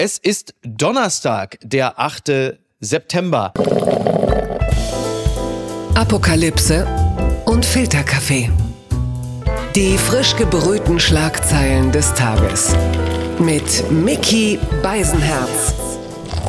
Es ist Donnerstag, der 8. September. Apokalypse und Filterkaffee. Die frisch gebrühten Schlagzeilen des Tages. Mit Mickey Beisenherz.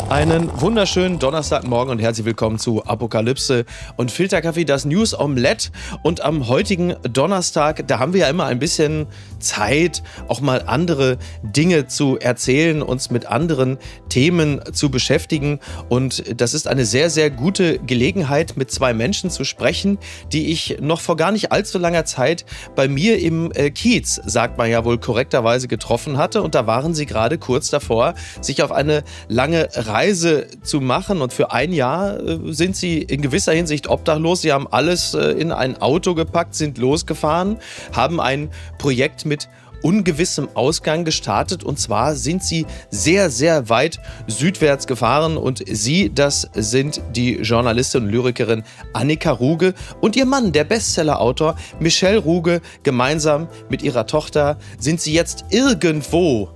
Einen wunderschönen Donnerstagmorgen und herzlich willkommen zu Apokalypse und Filterkaffee, das News Omelette. Und am heutigen Donnerstag, da haben wir ja immer ein bisschen Zeit, auch mal andere Dinge zu erzählen, uns mit anderen Themen zu beschäftigen. Und das ist eine sehr, sehr gute Gelegenheit, mit zwei Menschen zu sprechen, die ich noch vor gar nicht allzu langer Zeit bei mir im äh, Kiez, sagt man ja wohl korrekterweise, getroffen hatte. Und da waren sie gerade kurz davor, sich auf eine lange Reise Reise zu machen. Und für ein Jahr äh, sind sie in gewisser Hinsicht obdachlos. Sie haben alles äh, in ein Auto gepackt, sind losgefahren, haben ein Projekt mit ungewissem Ausgang gestartet. Und zwar sind sie sehr, sehr weit südwärts gefahren. Und sie, das sind die Journalistin und Lyrikerin Annika Ruge und ihr Mann, der Bestsellerautor Michel Ruge. Gemeinsam mit ihrer Tochter sind sie jetzt irgendwo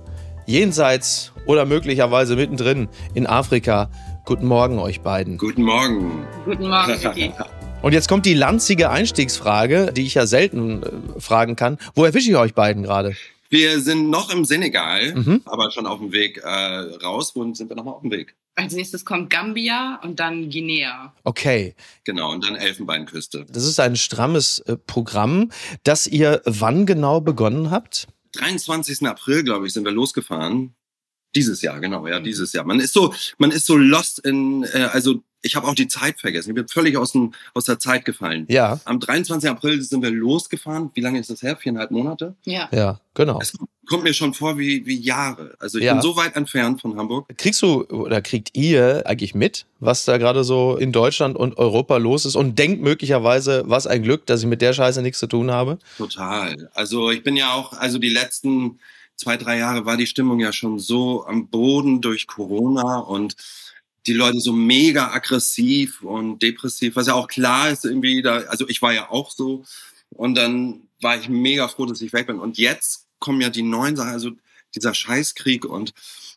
jenseits oder möglicherweise mittendrin in Afrika. Guten Morgen euch beiden. Guten Morgen. Guten Morgen, Vicky. Und jetzt kommt die lanzige Einstiegsfrage, die ich ja selten äh, fragen kann. Wo erwische ich euch beiden gerade? Wir sind noch im Senegal, mhm. aber schon auf dem Weg äh, raus. Wo sind wir nochmal auf dem Weg? Als nächstes kommt Gambia und dann Guinea. Okay. Genau, und dann Elfenbeinküste. Das ist ein strammes äh, Programm, das ihr wann genau begonnen habt? 23. April, glaube ich, sind wir losgefahren. Dieses Jahr, genau, ja, mhm. dieses Jahr. Man ist so, man ist so lost in, äh, also ich habe auch die Zeit vergessen. Ich bin völlig aus, dem, aus der Zeit gefallen. Ja. Am 23. April sind wir losgefahren. Wie lange ist das her? Viereinhalb Monate? Ja. Ja, genau. Es kommt mir schon vor wie, wie Jahre. Also ich Ja. bin so weit entfernt von Hamburg. Kriegst du oder kriegt ihr eigentlich mit, was da gerade so in Deutschland und Europa los ist und denkt möglicherweise, was ein Glück, dass ich mit der Scheiße nichts zu tun habe? Total. Also ich bin ja auch, also die letzten zwei, drei Jahre war die Stimmung ja schon so am Boden durch Corona und die Leute so mega aggressiv und depressiv, was ja auch klar ist irgendwie da, also ich war ja auch so und dann war ich mega froh, dass ich weg bin und jetzt kommen ja die neuen Sachen, also dieser Scheißkrieg und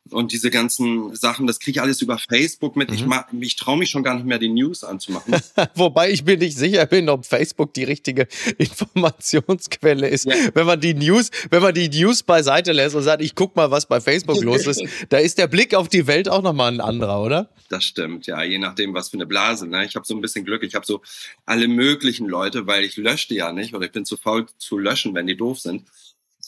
und diese ganzen Sachen, das kriege ich alles über Facebook mit. Ich, Mhm. ma- ich traue mich schon gar nicht mehr, die News anzumachen. Wobei ich mir nicht sicher bin, ob Facebook die richtige Informationsquelle ist. Ja. Wenn man die News, wenn man die News beiseite lässt und sagt, ich guck mal, was bei Facebook los ist, da ist der Blick auf die Welt auch nochmal ein anderer, oder? Das stimmt, ja, je nachdem, was für eine Blase. Ne? Ich habe so ein bisschen Glück. Ich habe so alle möglichen Leute, weil ich lösche die ja nicht oder ich bin zu faul zu löschen, wenn die doof sind.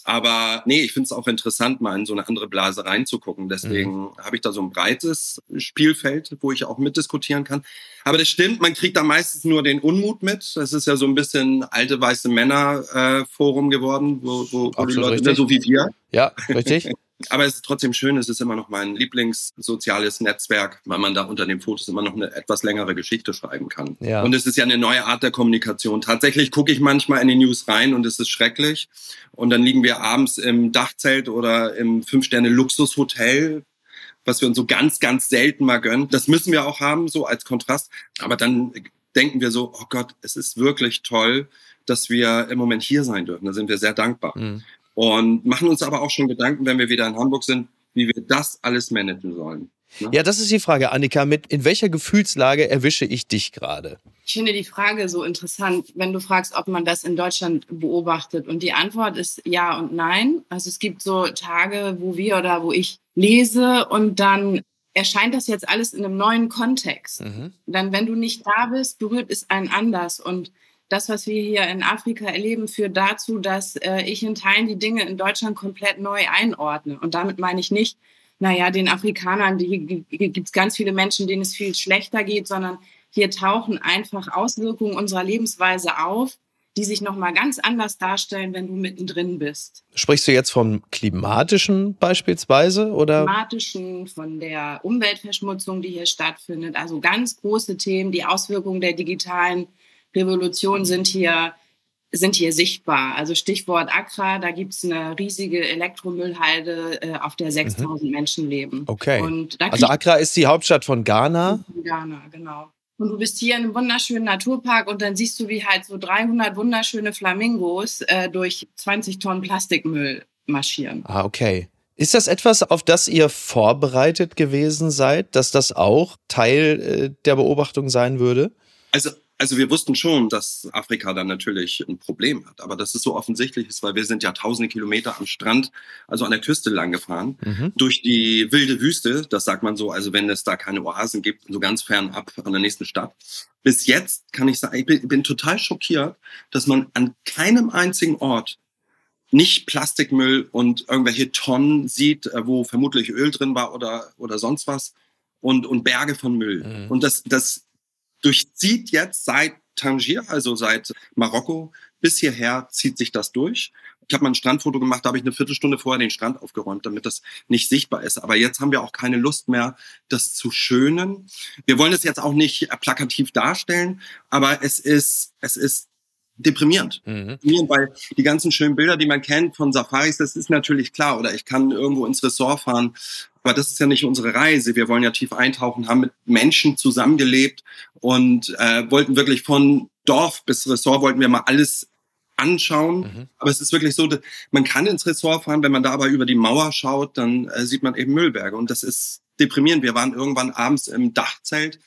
Aber nee, ich finde es auch interessant, mal in so eine andere Blase reinzugucken. Deswegen habe ich da so ein breites Spielfeld, wo ich auch mitdiskutieren kann. Aber das stimmt, man kriegt da meistens nur den Unmut mit. Das ist ja so ein bisschen alte weiße Männer äh, Forum geworden, wo, wo, wo die Leute, richtig. so wie wir, Ja, richtig? Aber es ist trotzdem schön, es ist immer noch mein Lieblingssoziales Netzwerk, weil man da unter den Fotos immer noch eine etwas längere Geschichte schreiben kann. Ja. Und es ist ja eine neue Art der Kommunikation. Tatsächlich gucke ich manchmal in die News rein und es ist schrecklich. Und dann liegen wir abends im Dachzelt oder im Fünf-Sterne-Luxushotel, was wir uns so ganz, ganz selten mal gönnen. Das müssen wir auch haben, so als Kontrast. Aber dann denken wir so, oh Gott, es ist wirklich toll, dass wir im Moment hier sein dürfen. Da sind wir sehr dankbar Mhm. Und machen uns aber auch schon Gedanken, wenn wir wieder in Hamburg sind, wie wir das alles managen sollen. Ja, das ist die Frage, Annika. Mit in welcher Gefühlslage erwische ich dich gerade? Ich finde die Frage so interessant, wenn du fragst, ob man das in Deutschland beobachtet. Und die Antwort ist ja und nein. Also es gibt so Tage, wo wir oder wo ich lese und dann erscheint das jetzt alles in einem neuen Kontext. Mhm. Dann, wenn du nicht da bist, berührt es einen anders. Und das, was wir hier in Afrika erleben, führt dazu, dass äh, ich in Teilen die Dinge in Deutschland komplett neu einordne. Und damit meine ich nicht, naja, den Afrikanern, die gibt es ganz viele Menschen, denen es viel schlechter geht, sondern hier tauchen einfach Auswirkungen unserer Lebensweise auf, die sich nochmal ganz anders darstellen, wenn du mittendrin bist. Sprichst du jetzt vom klimatischen beispielsweise oder? Klimatischen, von der Umweltverschmutzung, die hier stattfindet. Also ganz große Themen. Die Auswirkungen der digitalen Revolution sind hier, sind hier sichtbar. Also Stichwort Accra, da gibt's eine riesige Elektromüllhalde, äh, auf der 6000 Menschen leben. Okay. Und da Also Accra ist die Hauptstadt von Ghana. Ghana, genau. Und du bist hier in einem wunderschönen Naturpark und dann siehst du, wie halt so 300 wunderschöne Flamingos äh, durch 20 Tonnen Plastikmüll marschieren. Ah, okay. Ist das etwas, auf das ihr vorbereitet gewesen seid, dass das auch Teil äh, der Beobachtung sein würde? Also also wir wussten schon, dass Afrika dann natürlich ein Problem hat, aber dass es so offensichtlich ist, weil wir sind ja tausende Kilometer am Strand, also an der Küste lang gefahren, mhm. durch die wilde Wüste, das sagt man so, also wenn es da keine Oasen gibt, so ganz fern ab an der nächsten Stadt. Bis jetzt kann ich sagen, ich bin, bin total schockiert, dass man an keinem einzigen Ort nicht Plastikmüll und irgendwelche Tonnen sieht, äh, wo vermutlich Öl drin war oder, oder sonst was und, und Berge von Müll. Mhm. Und das, das durchzieht jetzt seit Tangier, also seit Marokko bis hierher zieht sich das durch. Ich habe mal ein Strandfoto gemacht, da habe ich eine Viertelstunde vorher den Strand aufgeräumt, damit das nicht sichtbar ist. Aber jetzt haben wir auch keine Lust mehr, das zu schönen. Wir wollen es jetzt auch nicht plakativ darstellen, aber es ist, es ist deprimierend. Mhm. Weil die ganzen schönen Bilder, die man kennt von Safaris, das ist natürlich klar. Oder ich kann irgendwo ins Ressort fahren. Aber das ist ja nicht unsere Reise. Wir wollen ja tief eintauchen, haben mit Menschen zusammengelebt und äh, wollten wirklich von Dorf bis Ressort wollten wir mal alles anschauen. Mhm. Aber es ist wirklich so, man kann ins Ressort fahren, wenn man da aber über die Mauer schaut, dann äh, sieht man eben Müllberge. Und das ist deprimierend. Wir waren irgendwann abends im Dachzelt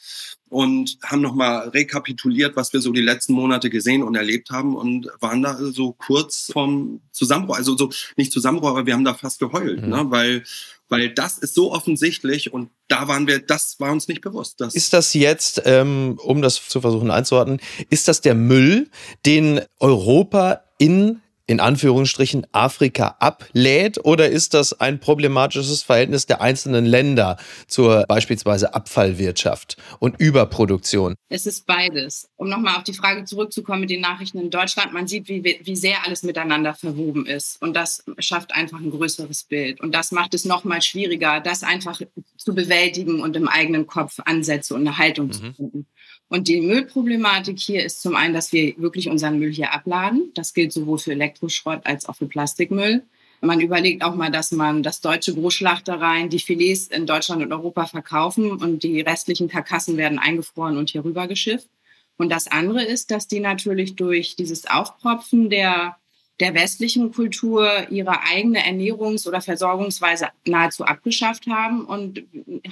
und haben nochmal rekapituliert, was wir so die letzten Monate gesehen und erlebt haben und waren da so kurz vom Zusammenbruch. Also so nicht Zusammenbruch, aber wir haben da fast geheult, mhm. ne? weil weil das ist so offensichtlich und da waren wir, das war uns nicht bewusst. ist das jetzt, ähm, um das zu versuchen einzuordnen, ist das der Müll, den Europa in in Anführungsstrichen Afrika ablädt oder ist das ein problematisches Verhältnis der einzelnen Länder zur beispielsweise Abfallwirtschaft und Überproduktion? Es ist beides. Um nochmal auf die Frage zurückzukommen mit den Nachrichten in Deutschland, man sieht, wie, wie sehr alles miteinander verwoben ist und das schafft einfach ein größeres Bild und das macht es nochmal schwieriger, das einfach zu bewältigen und im eigenen Kopf Ansätze und eine Haltung mhm. zu finden. Und die Müllproblematik hier ist zum einen, dass wir wirklich unseren Müll hier abladen. Das gilt sowohl für Elektroschrott als auch für Plastikmüll. Man überlegt auch mal, dass man das deutsche Großschlachtereien die Filets in Deutschland und Europa verkaufen und die restlichen Karkassen werden eingefroren und hier rüber geschifft. Und das andere ist, dass die natürlich durch dieses Aufpropfen der, der westlichen Kultur ihre eigene Ernährungs- oder Versorgungsweise nahezu abgeschafft haben und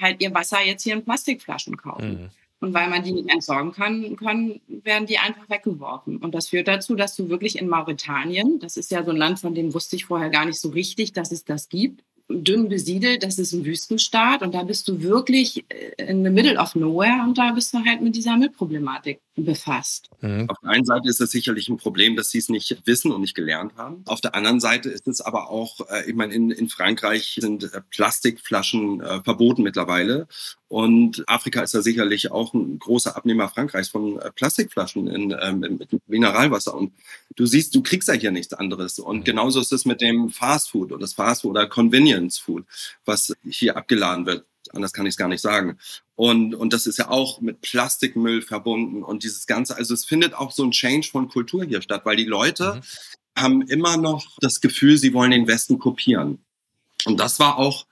halt ihr Wasser jetzt hier in Plastikflaschen kaufen. Mhm. Und weil man die nicht entsorgen kann, können, werden die einfach weggeworfen. Und das führt dazu, dass du wirklich in Mauretanien, das ist ja so ein Land, von dem wusste ich vorher gar nicht so richtig, dass es das gibt, dünn besiedelt, das ist ein Wüstenstaat. Und da bist du wirklich äh, in the middle of nowhere. Und da bist du halt mit dieser Müllproblematik befasst. Mhm. Auf der einen Seite ist es sicherlich ein Problem, dass sie es nicht wissen und nicht gelernt haben. Auf der anderen Seite ist es aber auch, äh, ich meine, in, in Frankreich sind äh, Plastikflaschen äh, verboten mittlerweile. Und Afrika ist da sicherlich auch ein großer Abnehmer Frankreichs von äh, Plastikflaschen in, ähm, mit Mineralwasser. Und du siehst, du kriegst ja hier nichts anderes. Und mhm. genauso ist es mit dem Fast Food oder das Fast Food oder Convenience Food, was hier abgeladen wird anders kann ich es gar nicht sagen. Und, und das ist ja auch mit Plastikmüll verbunden und dieses Ganze. Also es findet auch so ein Change von Kultur hier statt, weil die Leute mhm. haben immer noch das Gefühl, sie wollen den Westen kopieren. Und das war auch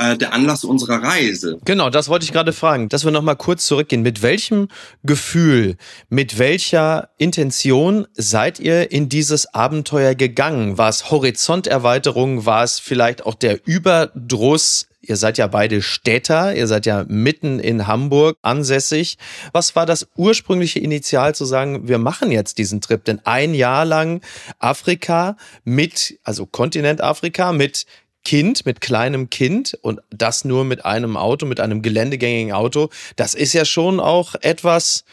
äh, der Anlass unserer Reise. Genau, das wollte ich gerade fragen, dass wir noch mal kurz zurückgehen. Mit welchem Gefühl, mit welcher Intention seid ihr in dieses Abenteuer gegangen? War es Horizonterweiterung? War es vielleicht auch der Überdruss Ihr seid ja beide Städter, ihr seid ja mitten in Hamburg ansässig. Was war das ursprüngliche Initial zu sagen, wir machen jetzt diesen Trip? Denn ein Jahr lang Afrika mit, also Kontinent Afrika mit Kind, mit kleinem Kind und das nur mit einem Auto, mit einem geländegängigen Auto, das ist ja schon auch etwas,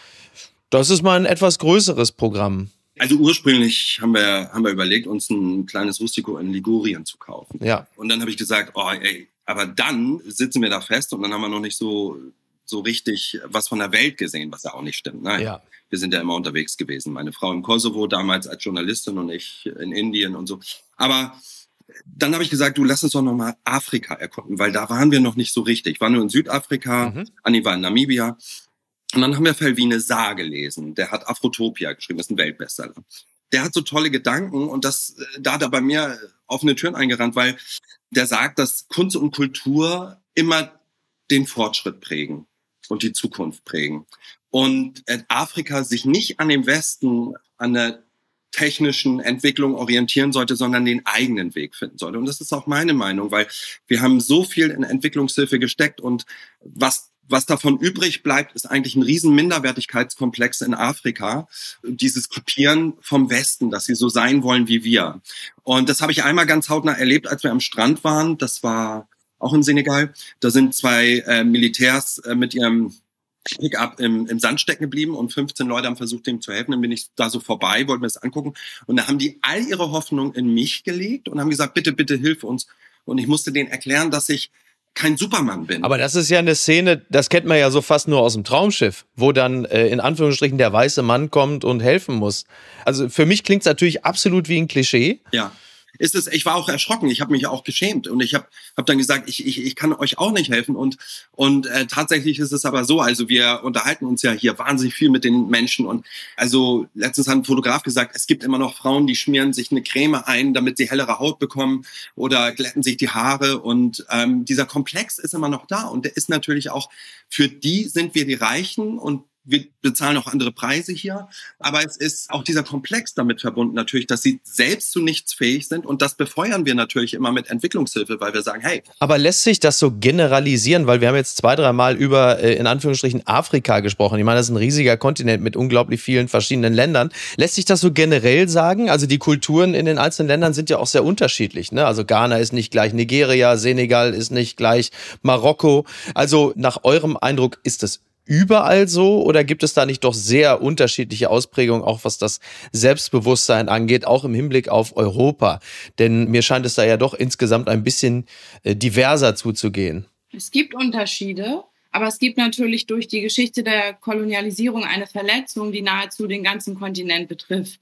das ist mal ein etwas größeres Programm. Also ursprünglich haben wir, haben wir überlegt, uns ein kleines Rustico in Ligurien zu kaufen. Ja. Und dann habe ich gesagt, oh ey, aber dann sitzen wir da fest und dann haben wir noch nicht so, so richtig was von der Welt gesehen, was ja auch nicht stimmt. Nein. Ja. Wir sind ja immer unterwegs gewesen. Meine Frau im Kosovo damals als Journalistin und ich in Indien und so. Aber dann habe ich gesagt, du lass uns doch nochmal Afrika erkunden, weil da waren wir noch nicht so richtig. Ich war nur in Südafrika, mhm. Anni war in Namibia. Und dann haben wir Felvine Saar gelesen. Der hat Afrotopia geschrieben, das ist ein Weltbestseller. Der hat so tolle Gedanken und das, äh, da hat er bei mir offene Türen eingerannt, weil der sagt, dass Kunst und Kultur immer den Fortschritt prägen und die Zukunft prägen. Und Afrika sich nicht an dem Westen, an der technischen Entwicklung orientieren sollte, sondern den eigenen Weg finden sollte. Und das ist auch meine Meinung, weil wir haben so viel in Entwicklungshilfe gesteckt und was was davon übrig bleibt, ist eigentlich ein riesen Minderwertigkeitskomplex in Afrika. Dieses Kopieren vom Westen, dass sie so sein wollen wie wir. Und das habe ich einmal ganz hautnah erlebt, als wir am Strand waren. Das war auch in Senegal. Da sind zwei äh, Militärs äh, mit ihrem Pickup im, im Sand stecken geblieben und 15 Leute haben versucht, ihm zu helfen. Dann bin ich da so vorbei, wollte mir das angucken. Und da haben die all ihre Hoffnung in mich gelegt und haben gesagt, bitte, bitte hilf uns. Und ich musste denen erklären, dass ich kein Superman bin. Aber das ist ja eine Szene, das kennt man ja so fast nur aus dem Traumschiff, wo dann äh, in Anführungsstrichen der weiße Mann kommt und helfen muss. Also für mich klingt es natürlich absolut wie ein Klischee. Ja ist es, ich war auch erschrocken, ich habe mich auch geschämt und ich habe hab dann gesagt, ich, ich, ich kann euch auch nicht helfen und, und äh, tatsächlich ist es aber so, also wir unterhalten uns ja hier wahnsinnig viel mit den Menschen und also letztens hat ein Fotograf gesagt, es gibt immer noch Frauen, die schmieren sich eine Creme ein, damit sie hellere Haut bekommen oder glätten sich die Haare und ähm, dieser Komplex ist immer noch da und der ist natürlich auch, für die sind wir die Reichen und wir bezahlen auch andere Preise hier, aber es ist auch dieser Komplex damit verbunden natürlich, dass sie selbst zu nichts fähig sind und das befeuern wir natürlich immer mit Entwicklungshilfe, weil wir sagen, hey. Aber lässt sich das so generalisieren, weil wir haben jetzt zwei, dreimal über äh, in Anführungsstrichen Afrika gesprochen. Ich meine, das ist ein riesiger Kontinent mit unglaublich vielen verschiedenen Ländern. Lässt sich das so generell sagen? Also die Kulturen in den einzelnen Ländern sind ja auch sehr unterschiedlich. Ne? Also Ghana ist nicht gleich Nigeria, Senegal ist nicht gleich Marokko. Also nach eurem Eindruck ist es überall so oder gibt es da nicht doch sehr unterschiedliche Ausprägungen, auch was das Selbstbewusstsein angeht, auch im Hinblick auf Europa? Denn mir scheint es da ja doch insgesamt ein bisschen äh, diverser zuzugehen. Es gibt Unterschiede, aber es gibt natürlich durch die Geschichte der Kolonialisierung eine Verletzung, die nahezu den ganzen Kontinent betrifft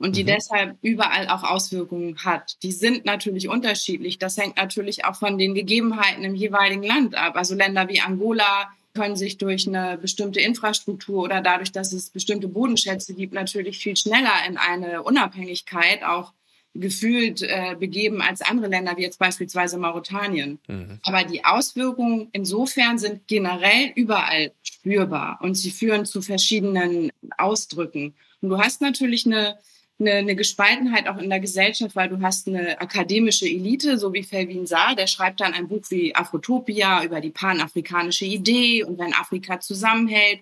und die mhm. deshalb überall auch Auswirkungen hat. Die sind natürlich unterschiedlich. Das hängt natürlich auch von den Gegebenheiten im jeweiligen Land ab. Also Länder wie Angola, können sich durch eine bestimmte Infrastruktur oder dadurch, dass es bestimmte Bodenschätze gibt, natürlich viel schneller in eine Unabhängigkeit auch gefühlt äh, begeben als andere Länder, wie jetzt beispielsweise Mauretanien. Mhm. Aber die Auswirkungen insofern sind generell überall spürbar und sie führen zu verschiedenen Ausdrücken. Und du hast natürlich eine eine, eine Gespaltenheit auch in der Gesellschaft, weil du hast eine akademische Elite, so wie Felvin Saar, der schreibt dann ein Buch wie Afrotopia über die panafrikanische Idee und wenn Afrika zusammenhält.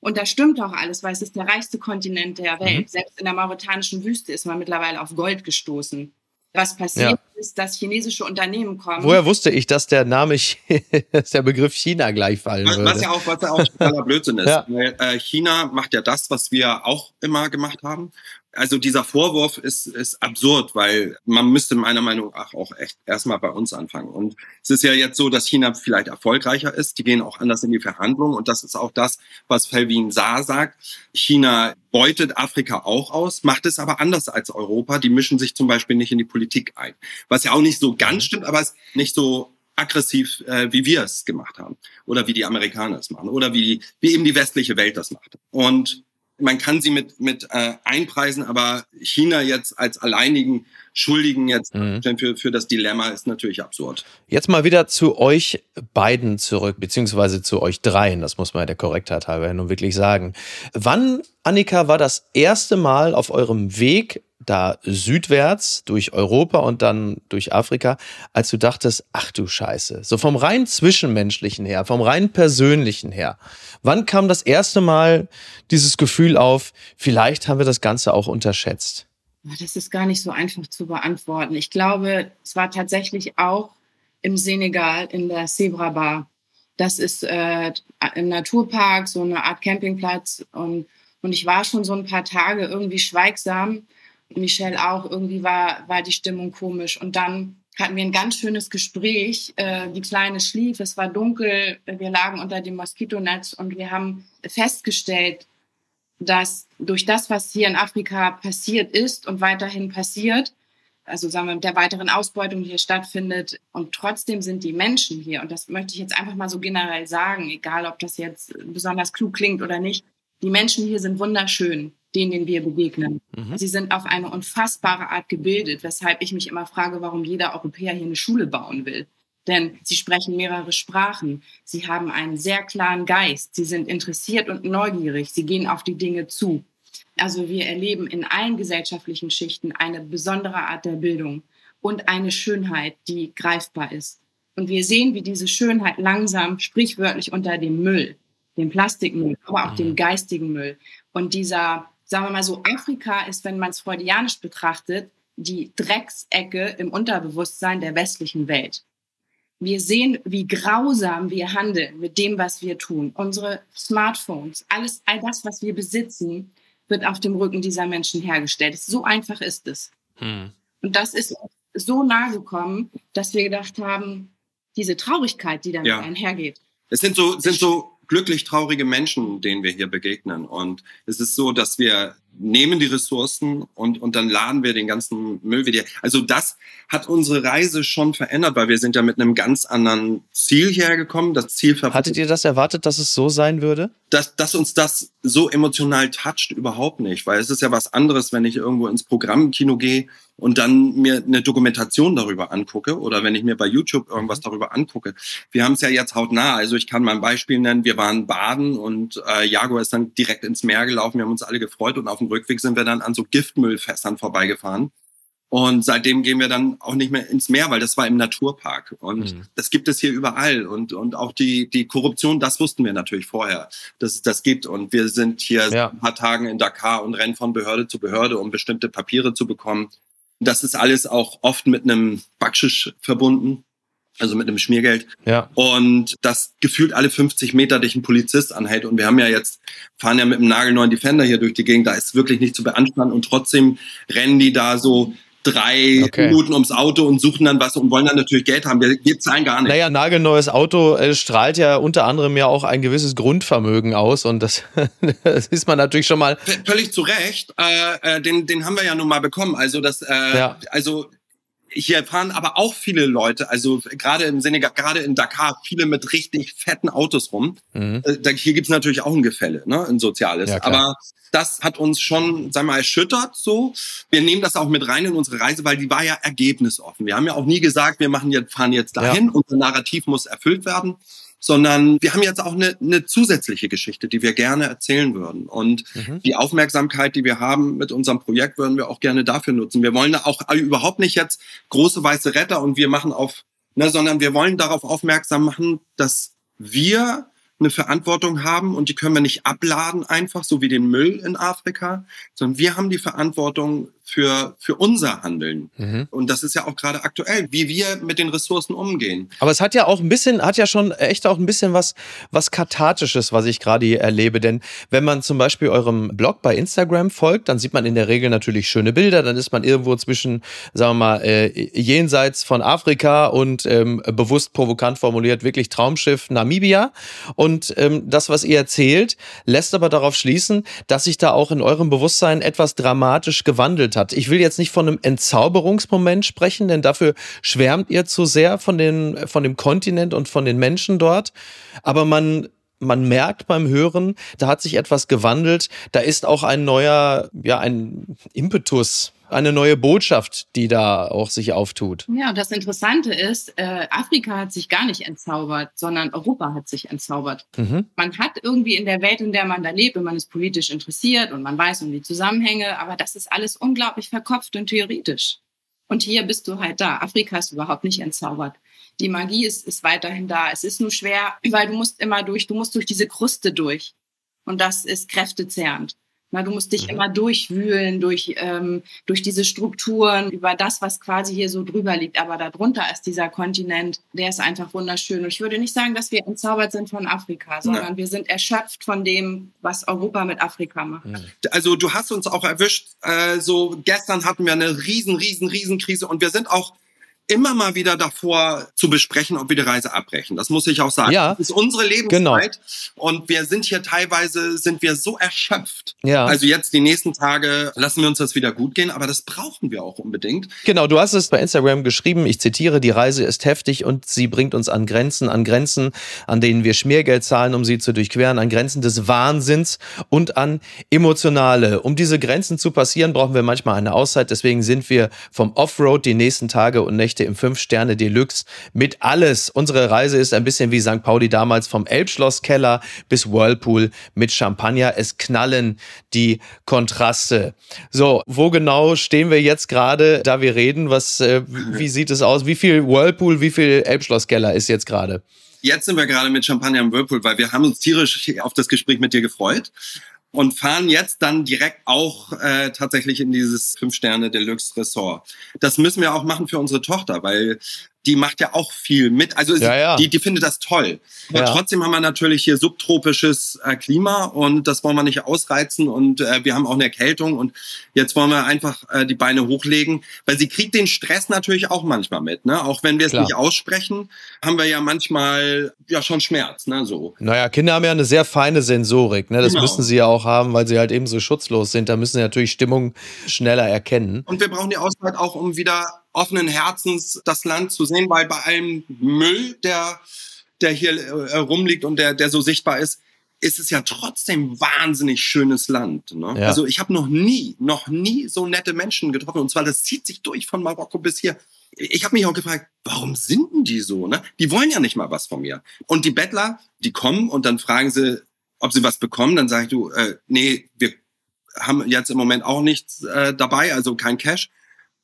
Und das stimmt auch alles, weil es ist der reichste Kontinent der Welt. Mhm. Selbst in der mauretanischen Wüste ist man mittlerweile auf Gold gestoßen. Was passiert ja. ist, dass chinesische Unternehmen kommen. Woher wusste ich, dass der Name, dass der Begriff China gleich fallen was, würde? Was ja auch, was ja auch totaler Blödsinn ist. ja. Weil, äh, China macht ja das, was wir auch immer gemacht haben also dieser Vorwurf ist, ist absurd, weil man müsste meiner Meinung nach auch echt erstmal bei uns anfangen. Und es ist ja jetzt so, dass China vielleicht erfolgreicher ist. Die gehen auch anders in die Verhandlungen. Und das ist auch das, was Felvin Saar sagt. China beutet Afrika auch aus, macht es aber anders als Europa. Die mischen sich zum Beispiel nicht in die Politik ein. Was ja auch nicht so ganz stimmt, aber es ist nicht so aggressiv, äh, wie wir es gemacht haben. Oder wie die Amerikaner es machen. Oder wie, wie eben die westliche Welt das macht. Und man kann sie mit, mit äh, einpreisen, aber China jetzt als alleinigen Schuldigen jetzt mhm. für, für das Dilemma ist natürlich absurd. Jetzt mal wieder zu euch beiden zurück, beziehungsweise zu euch dreien, das muss man der Korrektheit halber nun wirklich sagen. Wann, Annika, war das erste Mal auf eurem Weg da südwärts durch Europa und dann durch Afrika, als du dachtest, ach du Scheiße, so vom rein zwischenmenschlichen her, vom rein persönlichen her, wann kam das erste Mal dieses Gefühl auf, vielleicht haben wir das Ganze auch unterschätzt? Das ist gar nicht so einfach zu beantworten. Ich glaube, es war tatsächlich auch im Senegal in der Zebra Bar. Das ist äh, im Naturpark so eine Art Campingplatz und und ich war schon so ein paar Tage irgendwie schweigsam Michelle auch, irgendwie war, war die Stimmung komisch. Und dann hatten wir ein ganz schönes Gespräch. Äh, die Kleine schlief, es war dunkel, wir lagen unter dem Moskitonetz und wir haben festgestellt, dass durch das, was hier in Afrika passiert ist und weiterhin passiert, also sagen wir mit der weiteren Ausbeutung, die hier stattfindet, und trotzdem sind die Menschen hier, und das möchte ich jetzt einfach mal so generell sagen, egal ob das jetzt besonders klug klingt oder nicht, die Menschen hier sind wunderschön denen wir begegnen. Mhm. Sie sind auf eine unfassbare Art gebildet, weshalb ich mich immer frage, warum jeder Europäer hier eine Schule bauen will. Denn sie sprechen mehrere Sprachen. Sie haben einen sehr klaren Geist. Sie sind interessiert und neugierig. Sie gehen auf die Dinge zu. Also wir erleben in allen gesellschaftlichen Schichten eine besondere Art der Bildung und eine Schönheit, die greifbar ist. Und wir sehen, wie diese Schönheit langsam sprichwörtlich unter dem Müll, dem Plastikmüll, aber auch dem mhm. geistigen Müll. Und dieser, sagen wir mal so, Afrika ist, wenn man es freudianisch betrachtet, die Drecksecke im Unterbewusstsein der westlichen Welt. Wir sehen, wie grausam wir handeln mit dem, was wir tun. Unsere Smartphones, alles, all das, was wir besitzen, wird auf dem Rücken dieser Menschen hergestellt. So einfach ist es. Hm. Und das ist so nahe gekommen, dass wir gedacht haben, diese Traurigkeit, die damit ja. einhergeht. Es sind so, sind so glücklich traurige Menschen, denen wir hier begegnen. Und es ist so, dass wir nehmen die Ressourcen und, und dann laden wir den ganzen Müll wieder. Also das hat unsere Reise schon verändert, weil wir sind ja mit einem ganz anderen Ziel hergekommen. Das Ziel Hattet ihr das erwartet, dass es so sein würde? Dass, dass uns das so emotional toucht, überhaupt nicht. Weil es ist ja was anderes, wenn ich irgendwo ins Programmkino gehe und dann mir eine Dokumentation darüber angucke oder wenn ich mir bei YouTube irgendwas mhm. darüber angucke. Wir haben es ja jetzt hautnah. Also ich kann mal ein Beispiel nennen. Wir waren baden und äh, Jaguar ist dann direkt ins Meer gelaufen. Wir haben uns alle gefreut und auf dem Rückweg sind wir dann an so Giftmüllfässern vorbeigefahren. Und seitdem gehen wir dann auch nicht mehr ins Meer, weil das war im Naturpark. Und mhm. das gibt es hier überall. Und, und auch die, die Korruption, das wussten wir natürlich vorher, dass es das gibt. Und wir sind hier ja. ein paar Tagen in Dakar und rennen von Behörde zu Behörde, um bestimmte Papiere zu bekommen. Das ist alles auch oft mit einem Backschisch verbunden, also mit einem Schmiergeld. Ja. Und das gefühlt alle 50 Meter dich ein Polizist anhält. Und wir haben ja jetzt, fahren ja mit einem nagelneuen Defender hier durch die Gegend, da ist wirklich nicht zu beanstanden. Und trotzdem rennen die da so drei okay. Minuten ums Auto und suchen dann was und wollen dann natürlich Geld haben. Wir, wir zahlen gar nicht. Naja, nagelneues Auto äh, strahlt ja unter anderem ja auch ein gewisses Grundvermögen aus und das, das ist man natürlich schon mal. V völlig zu Recht. Äh, äh, den, den haben wir ja nun mal bekommen. Also das, äh, ja. also hier fahren aber auch viele Leute, also gerade im Senegal, gerade in Dakar, viele mit richtig fetten Autos rum. Mhm. Äh, hier gibt's natürlich auch ein Gefälle, ne, ein soziales. Ja, aber das hat uns schon, sagen wir mal, erschüttert so. Wir nehmen das auch mit rein in unsere Reise, weil die war ja ergebnisoffen. Wir haben ja auch nie gesagt, wir machen jetzt, fahren jetzt dahin, ja. unser Narrativ muss erfüllt werden sondern wir haben jetzt auch eine, eine zusätzliche Geschichte, die wir gerne erzählen würden. Und mhm. die Aufmerksamkeit, die wir haben mit unserem Projekt, würden wir auch gerne dafür nutzen. Wir wollen auch überhaupt nicht jetzt große weiße Retter und wir machen auf, ne, sondern wir wollen darauf aufmerksam machen, dass wir eine Verantwortung haben und die können wir nicht abladen einfach, so wie den Müll in Afrika, sondern wir haben die Verantwortung für, für unser Handeln. Mhm. Und das ist ja auch gerade aktuell, wie wir mit den Ressourcen umgehen. Aber es hat ja auch ein bisschen, hat ja schon echt auch ein bisschen was, was Kathartisches, was ich gerade hier erlebe. Denn wenn man zum Beispiel eurem Blog bei Instagram folgt, dann sieht man in der Regel natürlich schöne Bilder. Dann ist man irgendwo zwischen, sagen wir mal, äh, jenseits von Afrika und ähm, bewusst provokant formuliert, wirklich Traumschiff Namibia. Und ähm, das, was ihr erzählt, lässt aber darauf schließen, dass sich da auch in eurem Bewusstsein etwas dramatisch gewandelt hat hat. Ich will jetzt nicht von einem Entzauberungsmoment sprechen, denn dafür schwärmt ihr zu sehr von, den, von dem Kontinent und von den Menschen dort. Aber man man merkt beim Hören, da hat sich etwas gewandelt. Da ist auch ein neuer, ja, ein Impetus eine neue Botschaft, die da auch sich auftut. Ja, und das Interessante ist, äh, Afrika hat sich gar nicht entzaubert, sondern Europa hat sich entzaubert. Mhm. Man hat irgendwie in der Welt, in der man da lebt, und man ist politisch interessiert und man weiß um die Zusammenhänge, aber das ist alles unglaublich verkopft und theoretisch. Und hier bist du halt da. Afrika ist überhaupt nicht entzaubert. Die Magie ist, ist weiterhin da. Es ist nur schwer, weil du musst immer durch, du musst durch diese Kruste durch. Und das ist kräftezehrend. Na, du musst dich mhm. immer durchwühlen durch, ähm, durch diese Strukturen, über das, was quasi hier so drüber liegt. Aber darunter ist dieser Kontinent, der ist einfach wunderschön. Und ich würde nicht sagen, dass wir entzaubert sind von Afrika, sondern ja. wir sind erschöpft von dem, was Europa mit Afrika macht. Also du hast uns auch erwischt, äh, so gestern hatten wir eine riesen, riesen, riesen Krise und wir sind auch immer mal wieder davor zu besprechen, ob wir die Reise abbrechen. Das muss ich auch sagen. Ja, das ist unsere Lebenszeit genau. und wir sind hier teilweise sind wir so erschöpft. Ja. Also jetzt die nächsten Tage lassen wir uns das wieder gut gehen, aber das brauchen wir auch unbedingt. Genau, du hast es bei Instagram geschrieben, ich zitiere, die Reise ist heftig und sie bringt uns an Grenzen, an Grenzen, an denen wir Schmiergeld zahlen, um sie zu durchqueren, an Grenzen des Wahnsinns und an emotionale. Um diese Grenzen zu passieren, brauchen wir manchmal eine Auszeit, deswegen sind wir vom Offroad die nächsten Tage und Nächte Nächte im Fünf-Sterne Deluxe mit alles. Unsere Reise ist ein bisschen wie St. Pauli damals vom Elbschlosskeller bis Whirlpool mit Champagner. Es knallen die Kontraste. So, wo genau stehen wir jetzt gerade, da wir reden? Was, äh, wie sieht es aus? Wie viel Whirlpool, wie viel Elbschlosskeller ist jetzt gerade? Jetzt sind wir gerade mit Champagner im Whirlpool, weil wir haben uns tierisch auf das Gespräch mit dir gefreut und fahren jetzt dann direkt auch äh, tatsächlich in dieses Fünf-Sterne Deluxe Ressort. Das müssen wir auch machen für unsere Tochter, weil die macht ja auch viel mit. Also ja, ja. Die, die findet das toll. Ja. trotzdem haben wir natürlich hier subtropisches äh, Klima und das wollen wir nicht ausreizen und äh, wir haben auch eine Erkältung und jetzt wollen wir einfach äh, die Beine hochlegen, weil sie kriegt den Stress natürlich auch manchmal mit. Ne? Auch wenn wir es nicht aussprechen, haben wir ja manchmal ja schon Schmerz. Ne? So. Naja, Kinder haben ja eine sehr feine Sensorik. Ne? Das genau. müssen sie ja auch haben, weil sie halt eben so schutzlos sind. Da müssen sie natürlich Stimmung schneller erkennen. Und wir brauchen die Auszeit auch, um wieder offenen Herzens das Land zu sehen, weil bei allem Müll, der, der hier äh, rumliegt und der, der so sichtbar ist, ist es ja trotzdem wahnsinnig schönes Land. Ne? Ja. Also ich habe noch nie, noch nie so nette Menschen getroffen. Und zwar, das zieht sich durch von Marokko bis hier. Ich habe mich auch gefragt, warum sind denn die so? Ne? Die wollen ja nicht mal was von mir. Und die Bettler, die kommen und dann fragen sie, ob sie was bekommen. Dann sage ich, du, äh, nee, wir haben jetzt im Moment auch nichts äh, dabei, also kein Cash.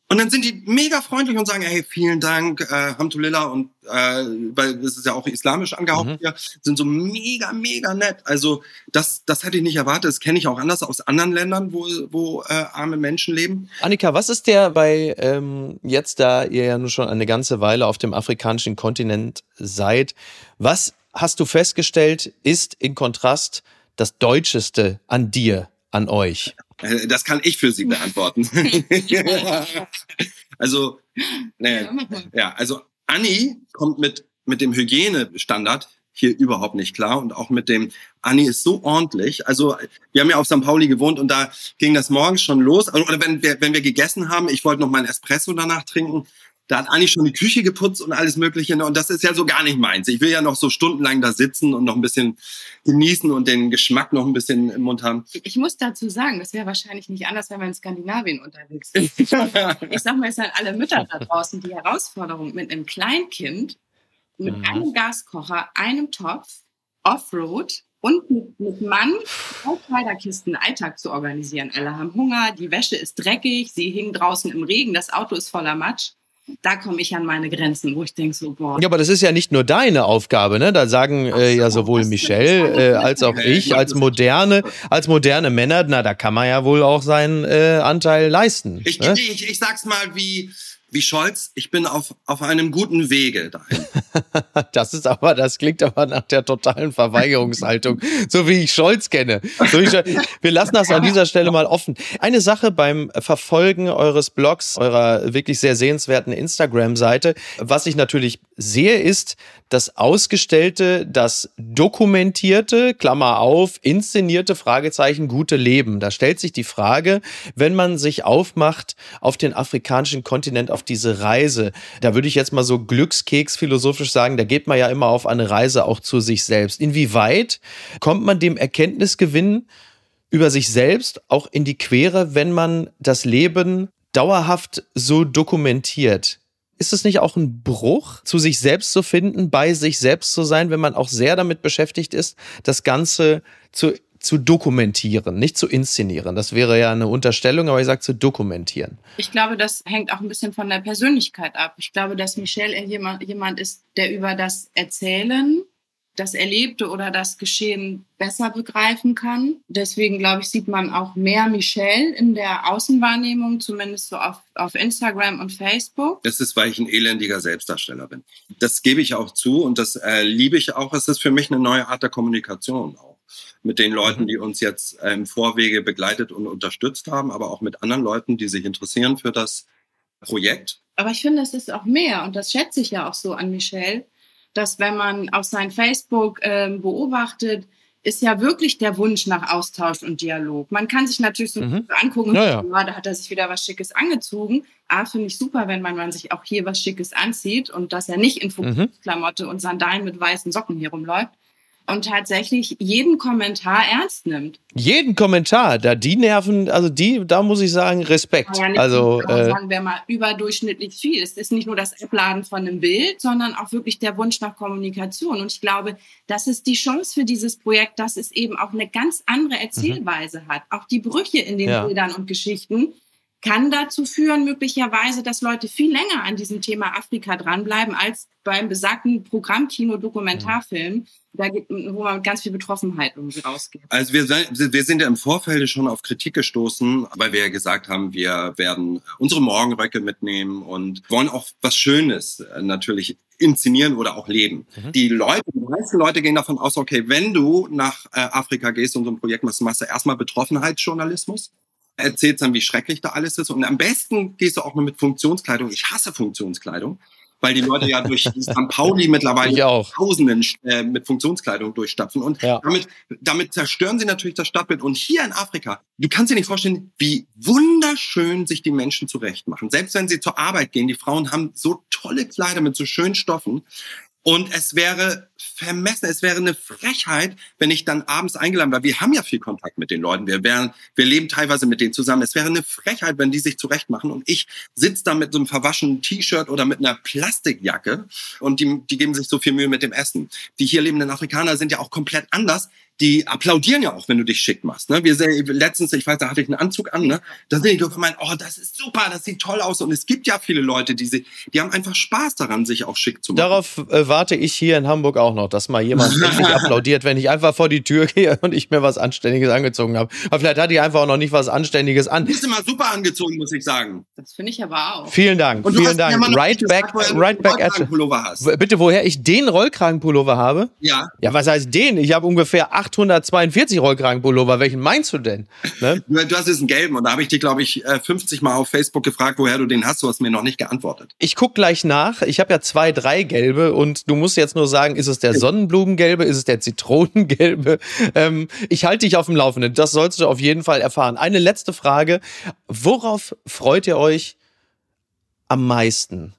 Und dann sind die mega freundlich und sagen, hey, vielen Dank, äh, Hamdulillah und äh, weil das ist ja auch islamisch angehaucht mhm. hier, sind so mega, mega nett. Also das, das hätte ich nicht erwartet. Das kenne ich auch anders aus anderen Ländern, wo, wo äh, arme Menschen leben. Annika, was ist der bei ähm, jetzt, da ihr ja nun schon eine ganze Weile auf dem afrikanischen Kontinent seid, was hast du festgestellt, ist in Kontrast das Deutscheste an dir, an euch? Äh, das kann ich für Sie beantworten. also, ne, ja, also Anni kommt mit, mit dem Hygienestandard hier überhaupt nicht klar und auch mit dem Anni ist so ordentlich. Also wir haben ja auf St. Pauli gewohnt und da ging das morgens schon los. Also, oder wenn wir, wenn wir gegessen haben, ich wollte noch meinen Espresso danach trinken, da hat Anni schon die Küche geputzt und alles Mögliche. Und das ist ja so gar nicht meins. Ich will ja noch so stundenlang da sitzen und noch ein bisschen genießen und den Geschmack noch ein bisschen im Mund haben. Ich muss dazu sagen, das wäre wahrscheinlich nicht anders, wenn wir in Skandinavien unterwegs sind. ich sag mal, es sind alle Mütter da draußen die Herausforderung mit einem Kleinkind, mit mhm. einem Gaskocher, einem Topf, Offroad und mit, mit Mann drei Kleiderkisten Alltag zu organisieren. Alle haben Hunger, die Wäsche ist dreckig, sie hingen draußen im Regen, das Auto ist voller Matsch da komme ich an meine Grenzen, wo ich denke so, boah. Ja, aber das ist ja nicht nur deine Aufgabe, ne? Da sagen äh, ja sowohl Michelle äh, als auch ich als moderne, als moderne Männer, na, da kann man ja wohl auch seinen äh, Anteil leisten. Ich, ne? ich, ich sag's mal wie wie Scholz, ich bin auf, auf einem guten Wege dahin. das ist aber, das klingt aber nach der totalen Verweigerungshaltung, so wie ich Scholz kenne. So ich, wir lassen das an dieser Stelle mal offen. Eine Sache beim Verfolgen eures Blogs, eurer wirklich sehr sehenswerten Instagram-Seite, was ich natürlich sehe, ist das Ausgestellte, das dokumentierte, Klammer auf, inszenierte Fragezeichen, gute Leben. Da stellt sich die Frage, wenn man sich aufmacht auf den afrikanischen Kontinent, auf diese Reise. Da würde ich jetzt mal so Glückskeks philosophisch sagen, da geht man ja immer auf eine Reise auch zu sich selbst. Inwieweit kommt man dem Erkenntnisgewinn über sich selbst auch in die Quere, wenn man das Leben dauerhaft so dokumentiert? Ist es nicht auch ein Bruch, zu sich selbst zu finden, bei sich selbst zu sein, wenn man auch sehr damit beschäftigt ist, das Ganze zu zu dokumentieren, nicht zu inszenieren. Das wäre ja eine Unterstellung, aber ich sage zu dokumentieren. Ich glaube, das hängt auch ein bisschen von der Persönlichkeit ab. Ich glaube, dass Michelle jemand, jemand ist, der über das Erzählen das Erlebte oder das Geschehen besser begreifen kann. Deswegen, glaube ich, sieht man auch mehr Michelle in der Außenwahrnehmung, zumindest so auf, auf Instagram und Facebook. Das ist, weil ich ein elendiger Selbstdarsteller bin. Das gebe ich auch zu und das äh, liebe ich auch. Es ist für mich eine neue Art der Kommunikation auch mit den Leuten, mhm. die uns jetzt im Vorwege begleitet und unterstützt haben, aber auch mit anderen Leuten, die sich interessieren für das Projekt. Aber ich finde, es ist auch mehr und das schätze ich ja auch so an Michelle dass wenn man auf sein Facebook äh, beobachtet, ist ja wirklich der Wunsch nach Austausch und Dialog. Man kann sich natürlich so mhm. angucken, ja, ja. ja, da hat er sich wieder was Schickes angezogen. A, finde ich super, wenn man, man sich auch hier was Schickes anzieht und dass er nicht in Fuchsklamotte mhm. und Sandalen mit weißen Socken hier rumläuft. Und tatsächlich jeden Kommentar ernst nimmt. Jeden Kommentar, da die Nerven, also die, da muss ich sagen, Respekt. Ja, also äh, sagen wir mal überdurchschnittlich viel. Es ist nicht nur das Abladen von einem Bild, sondern auch wirklich der Wunsch nach Kommunikation. Und ich glaube, das ist die Chance für dieses Projekt, dass es eben auch eine ganz andere Erzählweise mhm. hat. Auch die Brüche in den ja. Bildern und Geschichten kann dazu führen, möglicherweise, dass Leute viel länger an diesem Thema Afrika dranbleiben, als beim besagten Programmkino-Dokumentarfilm, da gibt, wo man ganz viel Betroffenheit irgendwie rausgeht. Also wir, wir sind ja im Vorfeld schon auf Kritik gestoßen, weil wir ja gesagt haben, wir werden unsere Morgenröcke mitnehmen und wollen auch was Schönes äh, natürlich inszenieren oder auch leben. Mhm. Die Leute, die meisten Leute gehen davon aus, okay, wenn du nach äh, Afrika gehst und so ein Projekt machst, machst du erstmal Betroffenheitsjournalismus erzählst dann, wie schrecklich da alles ist. Und am besten gehst du auch mal mit Funktionskleidung. Ich hasse Funktionskleidung, weil die Leute ja durch St. Pauli mittlerweile Tausenden äh, mit Funktionskleidung durchstapfen. Und ja. damit, damit zerstören sie natürlich das Stadtbild. Und hier in Afrika, du kannst dir nicht vorstellen, wie wunderschön sich die Menschen zurecht machen. Selbst wenn sie zur Arbeit gehen, die Frauen haben so tolle Kleider mit so schönen Stoffen. Und es wäre vermessen, es wäre eine Frechheit, wenn ich dann abends eingeladen wäre. Wir haben ja viel Kontakt mit den Leuten. Wir, wären, wir leben teilweise mit denen zusammen. Es wäre eine Frechheit, wenn die sich zurechtmachen und ich sitze da mit so einem verwaschenen T-Shirt oder mit einer Plastikjacke und die, die geben sich so viel Mühe mit dem Essen. Die hier lebenden Afrikaner sind ja auch komplett anders die applaudieren ja auch, wenn du dich schick machst. Ne? Wir sehen, letztens, ich weiß, da hatte ich einen Anzug an, ne? Da sind die gemeint, oh, das ist super, das sieht toll aus. Und es gibt ja viele Leute, die, sie, die haben einfach Spaß daran, sich auch schick zu machen. Darauf äh, warte ich hier in Hamburg auch noch, dass mal jemand endlich applaudiert, wenn ich einfach vor die Tür gehe und ich mir was Anständiges angezogen habe. Aber vielleicht hat die einfach auch noch nicht was Anständiges an. Du bist immer super angezogen, muss ich sagen. Das finde ich aber auch. Vielen Dank, vielen Dank. Right back, right back at, Bitte, woher ich den Rollkragenpullover habe? Ja. Ja, was heißt den? Ich habe ungefähr 842 40 Rollkragenpullover. Welchen meinst du denn? Ne? Du, hast jetzt einen gelben und da habe ich dich, glaube ich, 50 äh, Mal auf Facebook gefragt, woher du den hast. Du hast mir noch nicht geantwortet. Ich gucke gleich nach. Ich habe ja zwei, drei gelbe und du musst jetzt nur sagen, ist es der Sonnenblumengelbe, ist es der Zitronengelbe? Ähm, ich halte dich auf dem Laufenden. Das sollst du auf jeden Fall erfahren. Eine letzte Frage. Worauf freut ihr euch am meisten?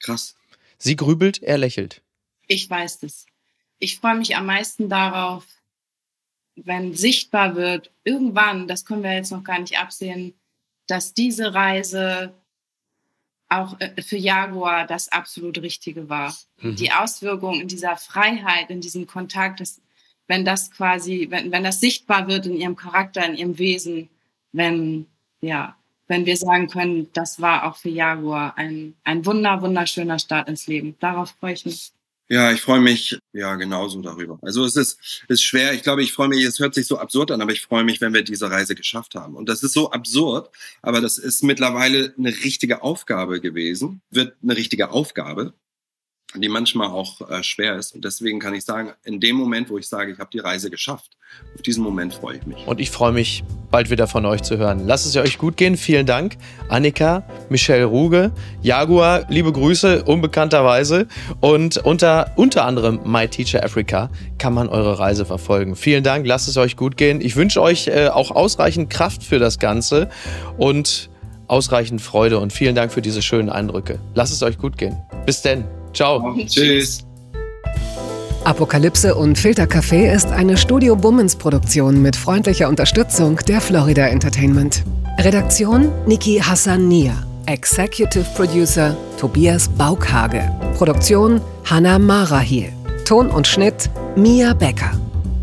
Krass. Sie grübelt, er lächelt. Ich weiß es. Ich freue mich am meisten darauf, wenn sichtbar wird, irgendwann, das können wir jetzt noch gar nicht absehen, dass diese Reise auch äh, für Jaguar das absolut Richtige war. Mhm. Die Auswirkungen in dieser Freiheit, in diesem Kontakt, dass, wenn das quasi, wenn, wenn das sichtbar wird in ihrem Charakter, in ihrem Wesen, wenn, ja, wenn wir sagen können, das war auch für Jaguar ein, ein wunder, wunderschöner Start ins Leben. Darauf freue ich mich. Ja, ich freue mich ja genauso darüber. Also es ist, ist schwer. Ich glaube, ich freue mich, es hört sich so absurd an, aber ich freue mich, wenn wir diese Reise geschafft haben. Und das ist so absurd, aber das ist mittlerweile eine richtige Aufgabe gewesen, wird eine richtige Aufgabe die manchmal auch äh, schwer ist. Und deswegen kann ich sagen, in dem Moment, wo ich sage, ich habe die Reise geschafft, auf diesen Moment freue ich mich. Und ich freue mich, bald wieder von euch zu hören. Lasst es euch gut gehen. Vielen Dank. Annika, Michelle Ruge, Jaguar, liebe Grüße, unbekannterweise. Und unter, unter anderem My Teacher Africa kann man eure Reise verfolgen. Vielen Dank. Lasst es euch gut gehen. Ich wünsche euch äh, auch ausreichend Kraft für das Ganze und ausreichend Freude und vielen Dank für diese schönen Eindrücke. Lasst es euch gut gehen. Bis denn. Ciao. Tschüss. Apokalypse und Filtercafé ist eine Studio Bummens Produktion mit freundlicher Unterstützung der Florida Entertainment. Redaktion Niki Hassania. Executive Producer Tobias Baukhage. Produktion Hannah Marahiel. Ton und Schnitt Mia Becker.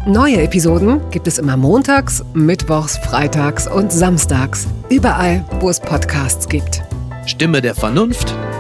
Neue Episoden gibt es immer montags, mittwochs, freitags und samstags. Überall, wo es Podcasts gibt. Stimme der Vernunft